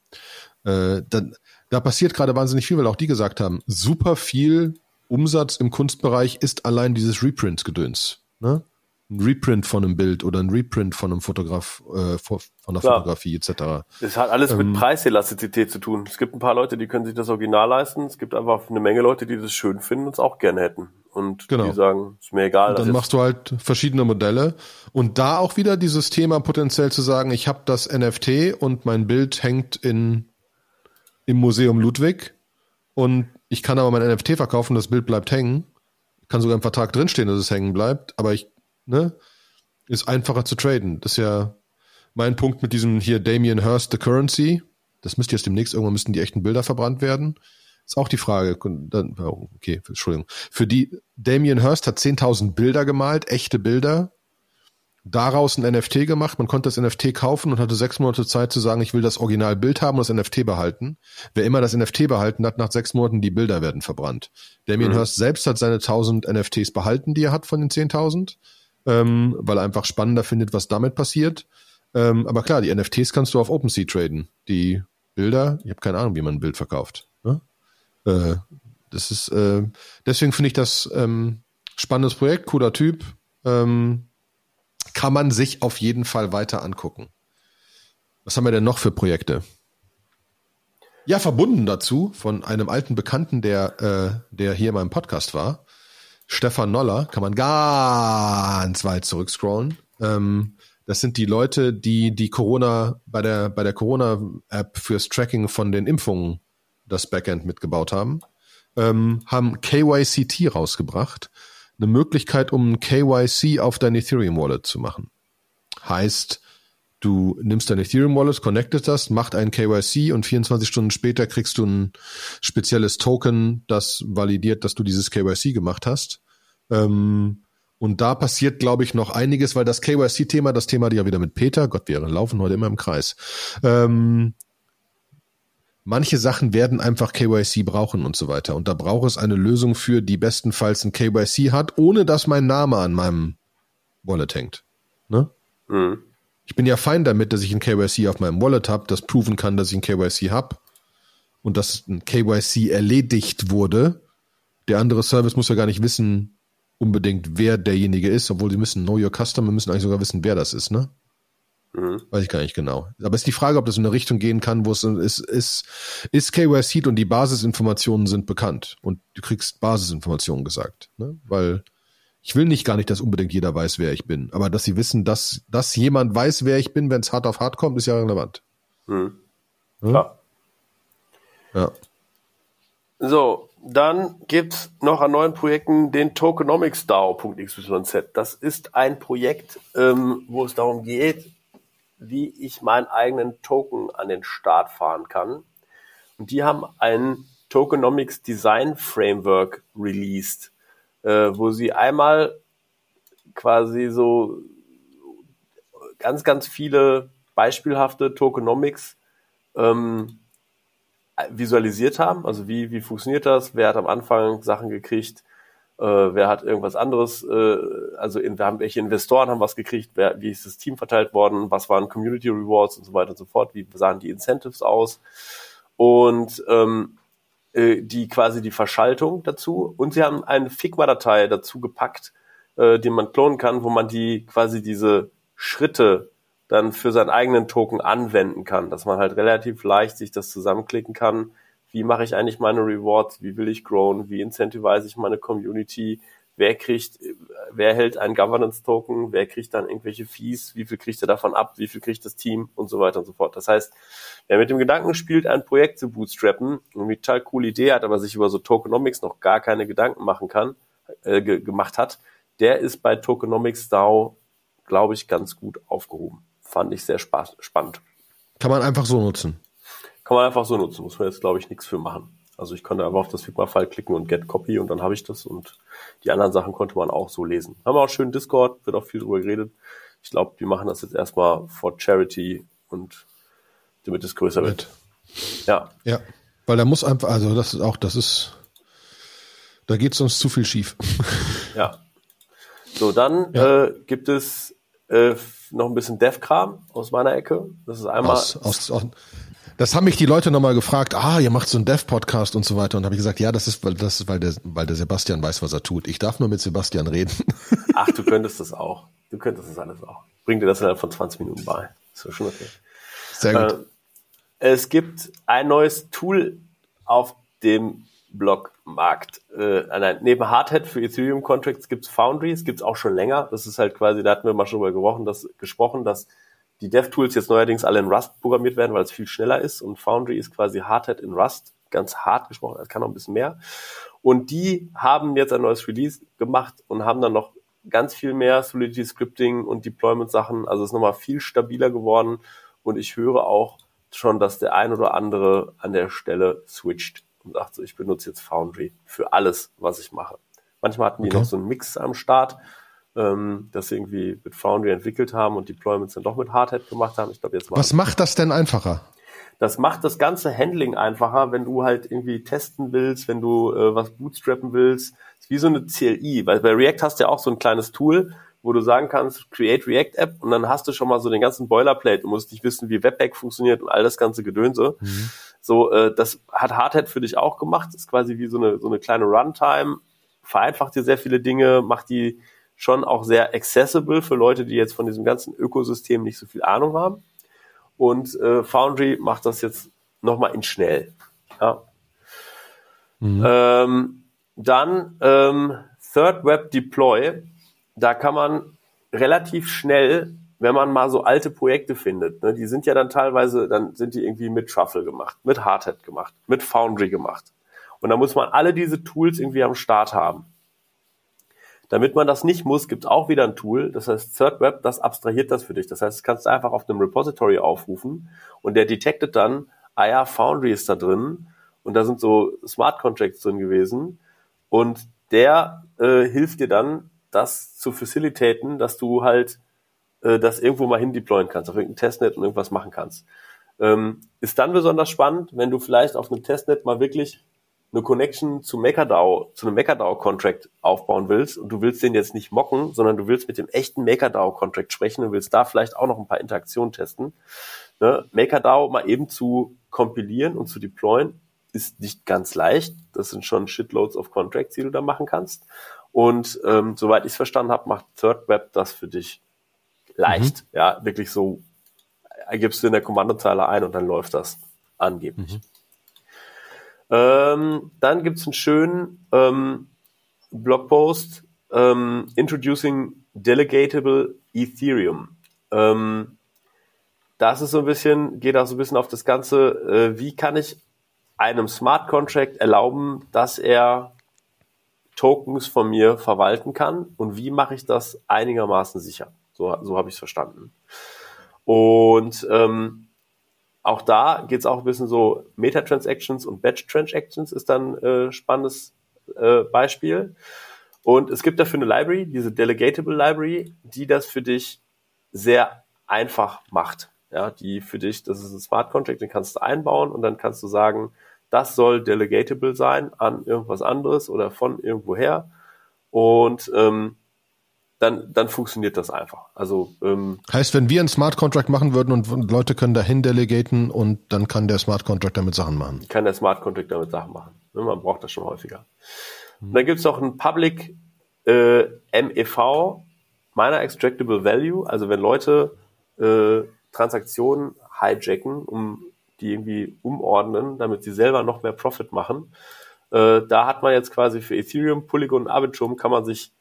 äh, dann, da passiert gerade wahnsinnig viel, weil auch die gesagt haben, super viel Umsatz im Kunstbereich ist allein dieses Reprint-Gedöns. Ne? Ein Reprint von einem Bild oder ein Reprint von einem Fotograf, äh, von der Klar. Fotografie etc. Es hat alles ähm, mit Preiselastizität zu tun. Es gibt ein paar Leute, die können sich das Original leisten. Es gibt einfach eine Menge Leute, die das schön finden und es auch gerne hätten. Und genau. die sagen, ist mir egal. Und dann machst du halt verschiedene Modelle. Und da auch wieder dieses Thema potenziell zu sagen, ich habe das NFT und mein Bild hängt in, im Museum Ludwig und ich kann aber mein NFT verkaufen, das Bild bleibt hängen. Kann sogar im Vertrag drinstehen, dass es hängen bleibt, aber ich, ne, ist einfacher zu traden. Das ist ja mein Punkt mit diesem hier Damien Hirst The Currency. Das müsste jetzt demnächst irgendwann müssten die echten Bilder verbrannt werden. Ist auch die Frage. Oh, okay, Entschuldigung. Für die Damien Hirst hat 10.000 Bilder gemalt, echte Bilder daraus ein NFT gemacht. Man konnte das NFT kaufen und hatte sechs Monate Zeit zu sagen, ich will das Originalbild haben und das NFT behalten. Wer immer das NFT behalten hat, nach sechs Monaten die Bilder werden verbrannt. Damien mhm. Hirst selbst hat seine 1000 NFTs behalten, die er hat von den 10.000, ähm, weil er einfach spannender findet, was damit passiert. Ähm, aber klar, die NFTs kannst du auf OpenSea traden. Die Bilder, ich habe keine Ahnung, wie man ein Bild verkauft. Ne? Äh, das ist äh, deswegen finde ich das ähm, spannendes Projekt, cooler Typ. Ähm, kann man sich auf jeden Fall weiter angucken. Was haben wir denn noch für Projekte? Ja, verbunden dazu von einem alten Bekannten, der, äh, der hier in meinem Podcast war. Stefan Noller, kann man ganz weit zurückscrollen. Ähm, das sind die Leute, die die Corona bei der bei der Corona App fürs Tracking von den Impfungen das Backend mitgebaut haben, ähm, haben KYCT rausgebracht eine Möglichkeit, um KYC auf dein Ethereum Wallet zu machen. Heißt, du nimmst dein Ethereum Wallet, connectest das, macht ein KYC und 24 Stunden später kriegst du ein spezielles Token, das validiert, dass du dieses KYC gemacht hast. Ähm, und da passiert, glaube ich, noch einiges, weil das KYC-Thema, das Thema die ja wieder mit Peter, Gott, wir laufen heute immer im Kreis, ähm, manche Sachen werden einfach KYC brauchen und so weiter. Und da braucht es eine Lösung für, die bestenfalls ein KYC hat, ohne dass mein Name an meinem Wallet hängt. Ne? Mhm. Ich bin ja fein damit, dass ich ein KYC auf meinem Wallet habe, das proven kann, dass ich ein KYC habe und dass ein KYC erledigt wurde. Der andere Service muss ja gar nicht wissen unbedingt, wer derjenige ist, obwohl sie müssen Know Your Customer, müssen eigentlich sogar wissen, wer das ist, ne? Mhm. Weiß ich gar nicht genau. Aber es ist die Frage, ob das in eine Richtung gehen kann, wo es ist, ist, ist KYC und die Basisinformationen sind bekannt und du kriegst Basisinformationen gesagt, ne? Weil ich will nicht gar nicht, dass unbedingt jeder weiß, wer ich bin, aber dass sie wissen, dass, dass jemand weiß, wer ich bin, wenn es hart auf hart kommt, ist ja relevant. Mhm. Klar. Ja. So, dann gibt's noch an neuen Projekten den Tokenomics DAO.xyz. Das ist ein Projekt, ähm, wo es darum geht, wie ich meinen eigenen Token an den Start fahren kann. Und die haben ein Tokenomics Design Framework released, äh, wo sie einmal quasi so ganz, ganz viele beispielhafte Tokenomics ähm, visualisiert haben. Also wie, wie funktioniert das? Wer hat am Anfang Sachen gekriegt? Äh, wer hat irgendwas anderes? Äh, also in, wir haben, welche Investoren haben was gekriegt? Wer, wie ist das Team verteilt worden? Was waren Community Rewards und so weiter und so fort? Wie sahen die Incentives aus? Und ähm, äh, die quasi die Verschaltung dazu. Und sie haben eine Figma-Datei dazu gepackt, äh, die man klonen kann, wo man die quasi diese Schritte dann für seinen eigenen Token anwenden kann, dass man halt relativ leicht sich das zusammenklicken kann. Wie mache ich eigentlich meine Rewards? Wie will ich growen? Wie incentivize ich meine Community? Wer kriegt, wer hält einen Governance-Token? Wer kriegt dann irgendwelche Fees? Wie viel kriegt er davon ab? Wie viel kriegt das Team? Und so weiter und so fort. Das heißt, wer mit dem Gedanken spielt, ein Projekt zu bootstrappen, eine total coole Idee hat, aber sich über so Tokenomics noch gar keine Gedanken machen kann, äh, gemacht hat, der ist bei Tokenomics DAO, glaube ich, ganz gut aufgehoben fand ich sehr spannend. Kann man einfach so nutzen? Kann man einfach so nutzen, muss man jetzt, glaube ich, nichts für machen. Also ich konnte einfach auf das Figma-File klicken und Get Copy und dann habe ich das und die anderen Sachen konnte man auch so lesen. Haben wir auch schön Discord, wird auch viel drüber geredet. Ich glaube, die machen das jetzt erstmal for Charity und damit es größer wird. Ja. Ja, weil da muss einfach, also das ist auch, das ist, da geht sonst zu viel schief. Ja. So, dann ja. äh, gibt es äh, noch ein bisschen Dev-Kram aus meiner Ecke. Das ist einmal. Aus, aus, aus, das haben mich die Leute nochmal gefragt, ah, ihr macht so einen Dev-Podcast und so weiter. Und habe ich gesagt, ja, das ist, weil das ist, weil der, weil der Sebastian weiß, was er tut. Ich darf nur mit Sebastian reden. Ach, du könntest das auch. Du könntest das alles auch. Bring dir das innerhalb von 20 Minuten bei. Ist ja schon okay. Sehr gut. Äh, es gibt ein neues Tool auf dem Blockmarkt. Äh, nein, neben Hardhead für Ethereum Contracts gibt's Foundry, es gibt's auch schon länger. Das ist halt quasi, da hatten wir mal schon mal gesprochen, dass, gesprochen, dass die DevTools jetzt neuerdings alle in Rust programmiert werden, weil es viel schneller ist. Und Foundry ist quasi Hardhead in Rust, ganz hart gesprochen, es kann noch ein bisschen mehr. Und die haben jetzt ein neues Release gemacht und haben dann noch ganz viel mehr Solidity Scripting und Deployment Sachen. Also es ist nochmal viel stabiler geworden. Und ich höre auch schon, dass der ein oder andere an der Stelle switcht und sagt so, ich benutze jetzt Foundry für alles, was ich mache. Manchmal hatten die okay. noch so einen Mix am Start, ähm, dass sie irgendwie mit Foundry entwickelt haben und Deployments dann doch mit Hardhead gemacht haben. Ich glaube jetzt Was macht das denn einfacher? Das macht das ganze Handling einfacher, wenn du halt irgendwie testen willst, wenn du äh, was bootstrappen willst. ist wie so eine CLI, weil bei React hast du ja auch so ein kleines Tool, wo du sagen kannst, create React App und dann hast du schon mal so den ganzen Boilerplate. Du musst nicht wissen, wie Webpack funktioniert und all das ganze Gedönse. Mhm. So, äh, das hat Hardhead für dich auch gemacht. Das ist quasi wie so eine, so eine kleine Runtime. Vereinfacht dir sehr viele Dinge, macht die schon auch sehr accessible für Leute, die jetzt von diesem ganzen Ökosystem nicht so viel Ahnung haben. Und äh, Foundry macht das jetzt nochmal in schnell. Ja. Mhm. Ähm, dann ähm, Third Web Deploy. Da kann man relativ schnell wenn man mal so alte Projekte findet, ne, die sind ja dann teilweise, dann sind die irgendwie mit Truffle gemacht, mit Hardhead gemacht, mit Foundry gemacht. Und da muss man alle diese Tools irgendwie am Start haben. Damit man das nicht muss, gibt es auch wieder ein Tool, das heißt ThirdWeb, das abstrahiert das für dich. Das heißt, das kannst du einfach auf einem Repository aufrufen und der detectet dann, ah ja, Foundry ist da drin und da sind so Smart Contracts drin gewesen und der äh, hilft dir dann, das zu facilitaten, dass du halt äh, das irgendwo mal hin deployen kannst, auf irgendein Testnet und irgendwas machen kannst. Ähm, ist dann besonders spannend, wenn du vielleicht auf einem Testnet mal wirklich eine Connection zu MakerDAO, zu einem MakerDAO-Contract aufbauen willst und du willst den jetzt nicht mocken, sondern du willst mit dem echten MakerDAO-Contract sprechen und willst da vielleicht auch noch ein paar Interaktionen testen. Ne? MakerDAO mal eben zu kompilieren und zu deployen ist nicht ganz leicht. Das sind schon Shitloads of Contracts, die du da machen kannst. Und ähm, soweit ich es verstanden habe, macht ThirdWeb das für dich leicht. Mhm. Ja, wirklich so gibst du in der Kommandozeile ein und dann läuft das angeblich. Mhm. Ähm, dann gibt's einen schönen ähm, Blogpost ähm, Introducing Delegatable Ethereum. Ähm, das ist so ein bisschen, geht auch so ein bisschen auf das Ganze, äh, wie kann ich einem Smart Contract erlauben, dass er Tokens von mir verwalten kann und wie mache ich das einigermaßen sicher. So, so habe ich es verstanden. Und ähm, auch da geht es auch ein bisschen so Meta-Transactions und Batch-Transactions ist dann äh, spannendes äh, Beispiel. Und es gibt dafür eine Library, diese Delegatable Library, die das für dich sehr einfach macht. Ja, die für dich, das ist ein Smart Contract, den kannst du einbauen und dann kannst du sagen, das soll delegatable sein an irgendwas anderes oder von irgendwoher. Und ähm, dann, dann funktioniert das einfach. Also ähm, heißt, wenn wir einen Smart Contract machen würden und Leute können dahin delegaten und dann kann der Smart Contract damit Sachen machen. Kann der Smart Contract damit Sachen machen. Ne, man braucht das schon häufiger. Mhm. Und dann gibt es auch ein Public äh, MEV, Miner Extractable Value, also wenn Leute äh, Transaktionen hijacken, um die irgendwie umordnen, damit sie selber noch mehr Profit machen. Äh, da hat man jetzt quasi für Ethereum, Polygon und Arbitrum kann man sich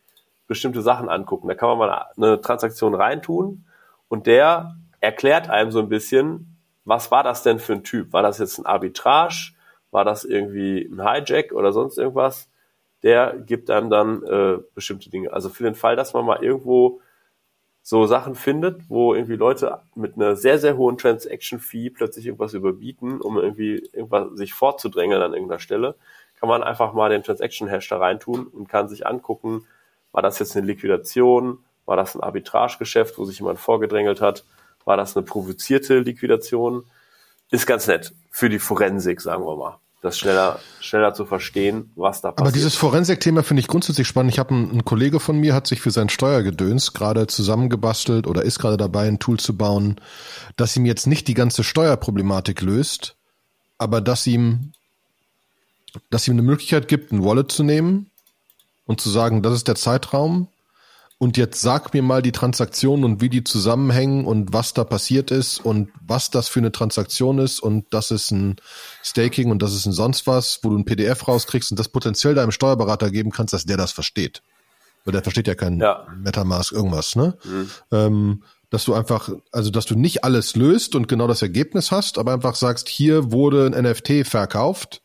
bestimmte Sachen angucken. Da kann man mal eine Transaktion reintun und der erklärt einem so ein bisschen, was war das denn für ein Typ? War das jetzt ein Arbitrage? War das irgendwie ein Hijack oder sonst irgendwas? Der gibt einem dann äh, bestimmte Dinge. Also für den Fall, dass man mal irgendwo so Sachen findet, wo irgendwie Leute mit einer sehr, sehr hohen Transaction-Fee plötzlich irgendwas überbieten, um irgendwie irgendwas sich vorzudrängeln an irgendeiner Stelle, kann man einfach mal den Transaction-Hash da reintun und kann sich angucken, war das jetzt eine Liquidation, war das ein Arbitragegeschäft, wo sich jemand vorgedrängelt hat, war das eine provozierte Liquidation, ist ganz nett für die Forensik, sagen wir mal das schneller, schneller zu verstehen, was da passiert. Aber dieses Forensik-Thema finde ich grundsätzlich spannend. Ich habe einen, ein Kollege von mir, hat sich für sein Steuergedöns gerade zusammengebastelt oder ist gerade dabei, ein Tool zu bauen, das ihm jetzt nicht die ganze Steuerproblematik löst, aber das ihm, dass ihm eine Möglichkeit gibt, ein Wallet zu nehmen und zu sagen, das ist der Zeitraum, und jetzt sag mir mal die Transaktionen und wie die zusammenhängen und was da passiert ist und was das für eine Transaktion ist und das ist ein Staking und das ist ein sonst was, wo du ein PDF rauskriegst und das potenziell deinem Steuerberater geben kannst, dass der das versteht. Weil der versteht ja kein ja. Metamask irgendwas, ne? Mhm. Ähm, dass du einfach, also dass du nicht alles löst und genau das Ergebnis hast, aber einfach sagst, hier wurde ein NFT verkauft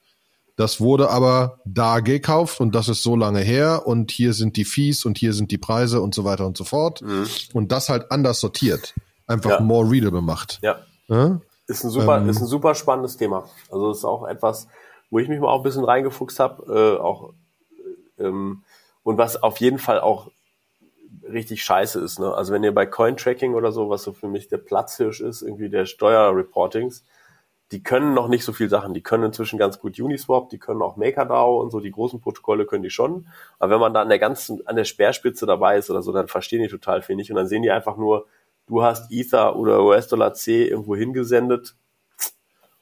das wurde aber da gekauft und das ist so lange her und hier sind die Fees und hier sind die Preise und so weiter und so fort. Mhm. Und das halt anders sortiert. Einfach ja. more readable macht. Ja. ja? Ist ein super, ähm, ist ein super spannendes Thema. Also ist auch etwas, wo ich mich mal auch ein bisschen reingefuchst habe, äh, auch ähm, und was auf jeden Fall auch richtig scheiße ist. Ne? Also wenn ihr bei Cointracking oder so, was so für mich der Platzhirsch ist, irgendwie der Steuerreportings, die können noch nicht so viel Sachen. Die können inzwischen ganz gut Uniswap, die können auch MakerDAO und so, die großen Protokolle können die schon. Aber wenn man da an der ganzen, an der Speerspitze dabei ist oder so, dann verstehen die total viel nicht. Und dann sehen die einfach nur, du hast Ether oder US-Dollar C irgendwo hingesendet.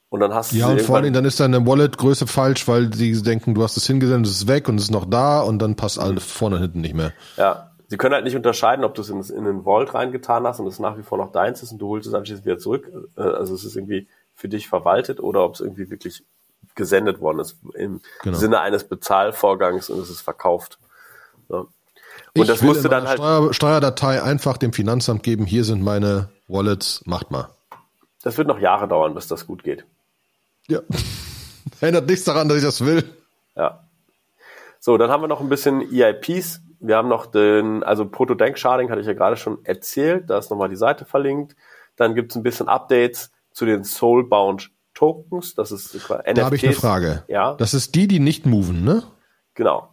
Und dann hast du Ja, und vor allem, dann ist deine Wallet-Größe falsch, weil sie denken, du hast es hingesendet, es ist weg und es ist noch da und dann passt alles vorne und hinten nicht mehr. Ja. Sie können halt nicht unterscheiden, ob du es in, in den Vault reingetan hast und es nach wie vor noch deins ist und du holst es anschließend wieder zurück. Äh, also es ist irgendwie, für dich verwaltet oder ob es irgendwie wirklich gesendet worden ist im genau. Sinne eines Bezahlvorgangs und es ist verkauft. Ja. Und ich das musste dann halt Steuer, Steuerdatei einfach dem Finanzamt geben. Hier sind meine Wallets, macht mal. Das wird noch Jahre dauern, bis das gut geht. Ja. Ändert nichts daran, dass ich das will. Ja. So, dann haben wir noch ein bisschen EIPs. Wir haben noch den, also Proto-Dank-Sharding hatte ich ja gerade schon erzählt. Da ist nochmal die Seite verlinkt. Dann gibt es ein bisschen Updates zu den Soulbound Tokens. Das ist NFTs. Da habe ich eine Frage. Ja. Das ist die, die nicht moven, ne? Genau.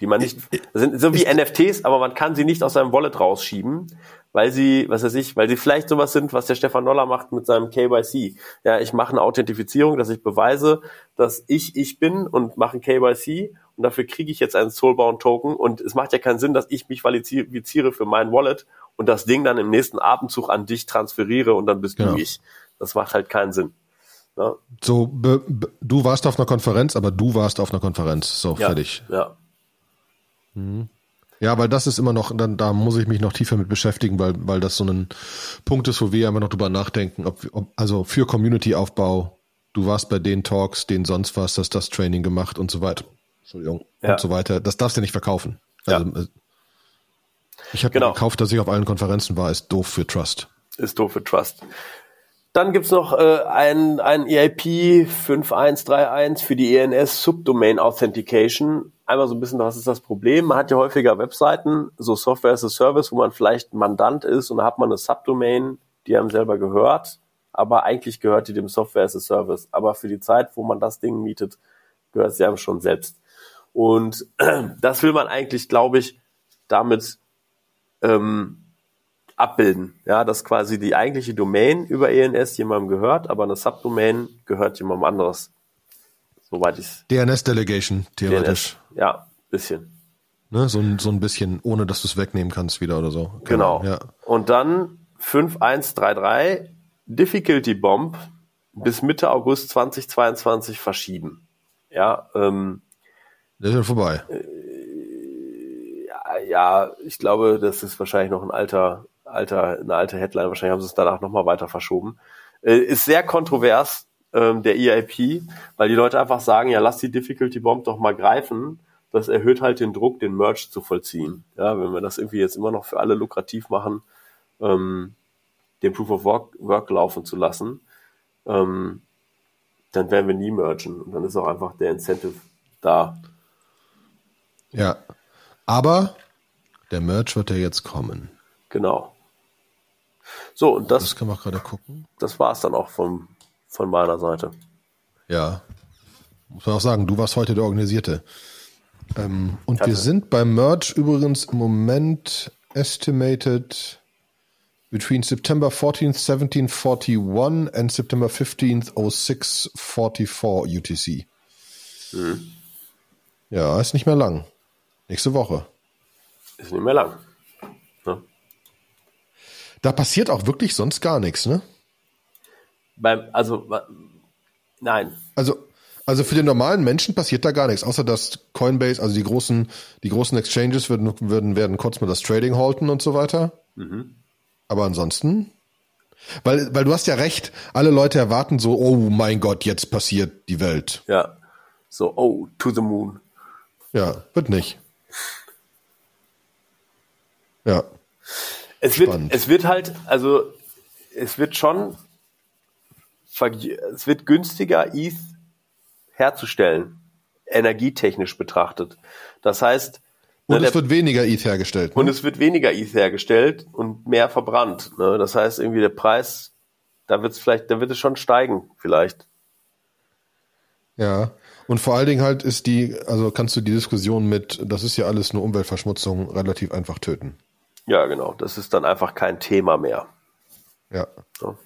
Die man nicht, das sind so wie NFTs, aber man kann sie nicht aus seinem Wallet rausschieben, weil sie, was weiß ich, weil sie vielleicht sowas sind, was der Stefan Noller macht mit seinem KYC. Ja, ich mache eine Authentifizierung, dass ich beweise, dass ich ich bin und mache ein KYC und dafür kriege ich jetzt einen Soulbound Token und es macht ja keinen Sinn, dass ich mich qualifiziere für mein Wallet und das Ding dann im nächsten Atemzug an dich transferiere und dann bist genau. du ich. Das macht halt keinen Sinn. Ne? So, du warst auf einer Konferenz, aber du warst auf einer Konferenz. So, ja, fertig. Ja. Mhm. Ja, weil das ist immer noch, dann, da muss ich mich noch tiefer mit beschäftigen, weil, weil das so ein Punkt ist, wo wir einfach noch drüber nachdenken, ob, ob also für Community-Aufbau, du warst bei den Talks, den sonst was, hast das Training gemacht und so weiter. Entschuldigung. Ja. Und so weiter. Das darfst du nicht verkaufen. Also, ja. Ich habe genau. gekauft, dass ich auf allen Konferenzen war, ist doof für Trust. Ist doof für Trust. Dann gibt's noch äh, ein, ein EIP 5131 für die ENS Subdomain Authentication. Einmal so ein bisschen, was ist das Problem? Man hat ja häufiger Webseiten, so Software as a Service, wo man vielleicht Mandant ist und da hat man eine Subdomain, die einem selber gehört, aber eigentlich gehört die dem Software as a Service. Aber für die Zeit, wo man das Ding mietet, gehört sie einem schon selbst. Und das will man eigentlich, glaube ich, damit ähm, abbilden. Ja, dass quasi die eigentliche Domain über ENS jemandem gehört, aber eine Subdomain gehört jemandem anderes. Soweit ich DNS Delegation, theoretisch. DNS, ja, bisschen. Ne, so, ein, so ein bisschen, ohne dass du es wegnehmen kannst wieder oder so. Genau. genau. Ja. Und dann 5133 Difficulty Bomb bis Mitte August 2022 verschieben. Ja, ähm, das ist ja vorbei. Äh, ja, ich glaube, das ist wahrscheinlich noch ein alter alter, eine alte Headline, wahrscheinlich haben sie es danach nochmal weiter verschoben. Äh, ist sehr kontrovers, ähm, der EIP, weil die Leute einfach sagen, ja, lass die Difficulty Bomb doch mal greifen. Das erhöht halt den Druck, den Merch zu vollziehen. Ja, wenn wir das irgendwie jetzt immer noch für alle lukrativ machen, ähm, den Proof of Work, Work laufen zu lassen, ähm, dann werden wir nie mergen. Und dann ist auch einfach der Incentive da. Ja. Aber der Merch wird ja jetzt kommen. Genau. So, und das, das können wir gerade gucken. Das war es dann auch vom, von meiner Seite. Ja. Muss man auch sagen, du warst heute der Organisierte. Ähm, und wir sind beim Merch übrigens im Moment estimated between September 14th, 1741 and September 15th, 0644 UTC. Hm. Ja, ist nicht mehr lang. Nächste Woche. Ist nicht mehr lang. Da passiert auch wirklich sonst gar nichts, ne? Beim, also, nein. Also, also für den normalen Menschen passiert da gar nichts, außer dass Coinbase, also die großen, die großen Exchanges würden, würden, werden kurz mal das Trading halten und so weiter. Mhm. Aber ansonsten, weil, weil du hast ja recht, alle Leute erwarten so, oh mein Gott, jetzt passiert die Welt. Ja. So, oh, to the moon. Ja, wird nicht. Ja. Es wird, es wird halt, also es wird schon, es wird günstiger, ETH herzustellen, energietechnisch betrachtet. Das heißt, und ne, es wird weniger ETH hergestellt. Ne? Und es wird weniger ETH hergestellt und mehr verbrannt. Ne? Das heißt, irgendwie der Preis, da wird es vielleicht, da wird es schon steigen, vielleicht. Ja. Und vor allen Dingen halt ist die, also kannst du die Diskussion mit, das ist ja alles nur Umweltverschmutzung, relativ einfach töten. Ja, genau. Das ist dann einfach kein Thema mehr. Ja. So.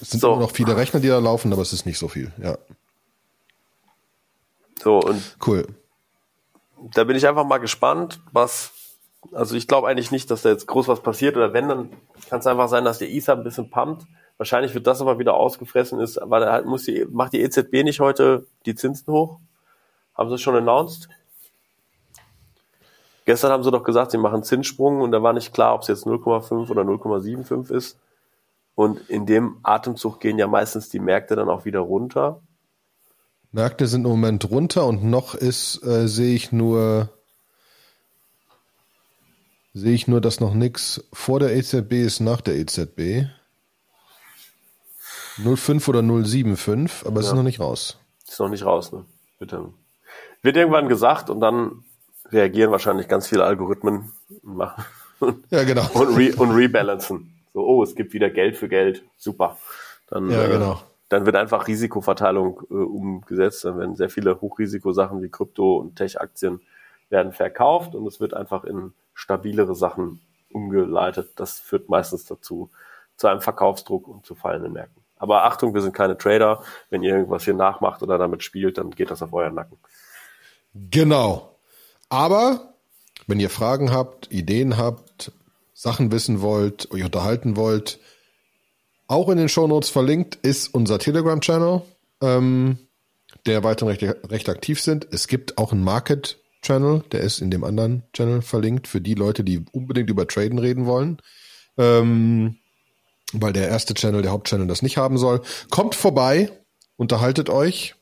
Es sind so. immer noch viele Rechner, die da laufen, aber es ist nicht so viel, ja. So, und cool. Da bin ich einfach mal gespannt, was. Also ich glaube eigentlich nicht, dass da jetzt groß was passiert, oder wenn, dann kann es einfach sein, dass der Ether ein bisschen pumpt. Wahrscheinlich wird das aber wieder ausgefressen ist, weil halt muss die, macht die EZB nicht heute die Zinsen hoch? Haben sie es schon announced? Gestern haben sie doch gesagt, sie machen Zinssprung und da war nicht klar, ob es jetzt 0,5 oder 0,75 ist. Und in dem Atemzug gehen ja meistens die Märkte dann auch wieder runter. Märkte sind im Moment runter und noch ist, äh, sehe ich nur, sehe ich nur, dass noch nichts vor der EZB ist, nach der EZB. 0,5 oder 0,75, aber es ist noch nicht raus. Ist noch nicht raus, ne? Bitte. Wird irgendwann gesagt und dann reagieren wahrscheinlich ganz viele Algorithmen machen. Ja, genau. Und, re und rebalancen. So, oh, es gibt wieder Geld für Geld. Super. Dann, ja, genau. Äh, dann wird einfach Risikoverteilung äh, umgesetzt. Dann werden sehr viele Hochrisikosachen wie Krypto und Tech-Aktien werden verkauft und es wird einfach in stabilere Sachen umgeleitet. Das führt meistens dazu, zu einem Verkaufsdruck und zu fallenden Märkten. Aber Achtung, wir sind keine Trader. Wenn ihr irgendwas hier nachmacht oder damit spielt, dann geht das auf euren Nacken. Genau. Aber wenn ihr Fragen habt, Ideen habt, Sachen wissen wollt, euch unterhalten wollt, auch in den Shownotes verlinkt ist unser Telegram-Channel, ähm, der weiterhin recht, recht aktiv sind. Es gibt auch ein Market Channel, der ist in dem anderen Channel verlinkt, für die Leute, die unbedingt über Traden reden wollen. Ähm, weil der erste Channel, der Hauptchannel, das nicht haben soll. Kommt vorbei, unterhaltet euch,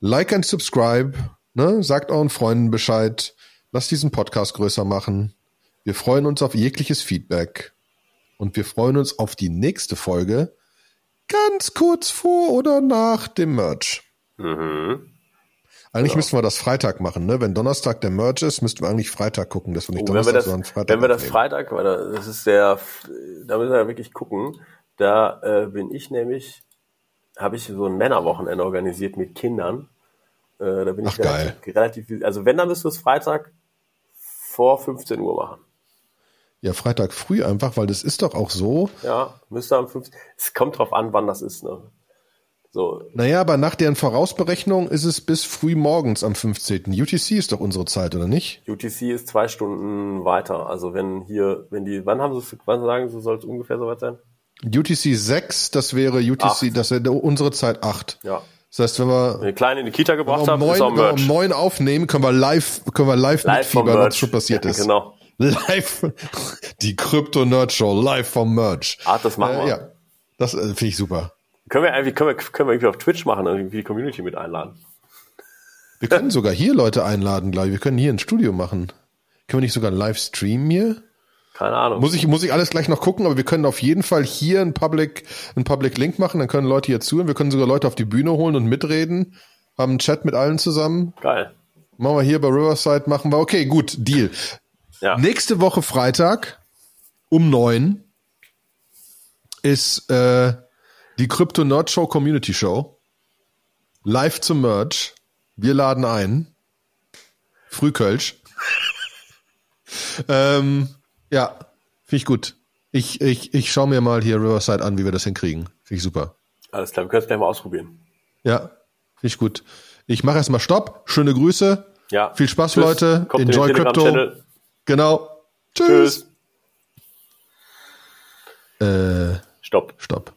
like and subscribe, ne? sagt euren Freunden Bescheid, lasst diesen Podcast größer machen. Wir freuen uns auf jegliches Feedback und wir freuen uns auf die nächste Folge ganz kurz vor oder nach dem Merch. Mhm. Eigentlich ja. müssten wir das Freitag machen, ne? Wenn Donnerstag der Merch ist, müssten wir eigentlich Freitag gucken, dass wir nicht oh, Donnerstag, das, sondern Freitag. Wenn wir das Freitag, das ist sehr, da müssen wir wirklich gucken. Da äh, bin ich nämlich, habe ich so ein Männerwochenende organisiert mit Kindern. Äh, da bin Ach, ich relativ, relativ, also wenn, dann müsst du es Freitag vor 15 Uhr machen. Ja, Freitag früh einfach, weil das ist doch auch so. Ja, müsste am 15. Es kommt drauf an, wann das ist, ne? So. Naja, aber nach deren Vorausberechnung ist es bis früh morgens am 15. UTC ist doch unsere Zeit, oder nicht? UTC ist zwei Stunden weiter. Also wenn hier, wenn die, wann haben sie, wann sagen sie, soll es ungefähr soweit sein? UTC 6, das wäre UTC, acht. das wäre unsere Zeit 8. Ja. Das heißt, wenn wir, wenn Kleine in die Kita gebracht haben, neun, ist auch Merch. Wenn wir neun aufnehmen, können wir live, können wir live, live mitfiebern, was schon passiert ja, ist. Genau. Live, die Crypto Nerd Show, live vom Merch. Ah, das machen wir. Äh, ja, das äh, finde ich super. Können wir irgendwie, können wir, können wir irgendwie auf Twitch machen und irgendwie die Community mit einladen? Wir können sogar hier Leute einladen, glaube ich. Wir können hier ein Studio machen. Können wir nicht sogar einen Livestream hier? Keine Ahnung. Muss ich, muss ich alles gleich noch gucken, aber wir können auf jeden Fall hier einen Public, einen Public Link machen, dann können Leute hier zuhören. Wir können sogar Leute auf die Bühne holen und mitreden. Haben einen Chat mit allen zusammen. Geil. Machen wir hier bei Riverside, machen wir. Okay, gut, Deal. Ja. Nächste Woche Freitag um neun ist äh, die Crypto Nerd Show Community Show. Live zum Merch. Wir laden ein. Frühkölsch. ähm, ja, finde ich gut. Ich, ich, ich schaue mir mal hier Riverside an, wie wir das hinkriegen. Finde ich super. Alles klar, wir können es gleich mal ausprobieren. Ja, finde ich gut. Ich mache erstmal Stopp. Schöne Grüße. Ja. Viel Spaß, Tschüss. Leute. Kommt Enjoy Crypto. Genau. Tschüss. Tschüss. Äh, Stopp. Stopp.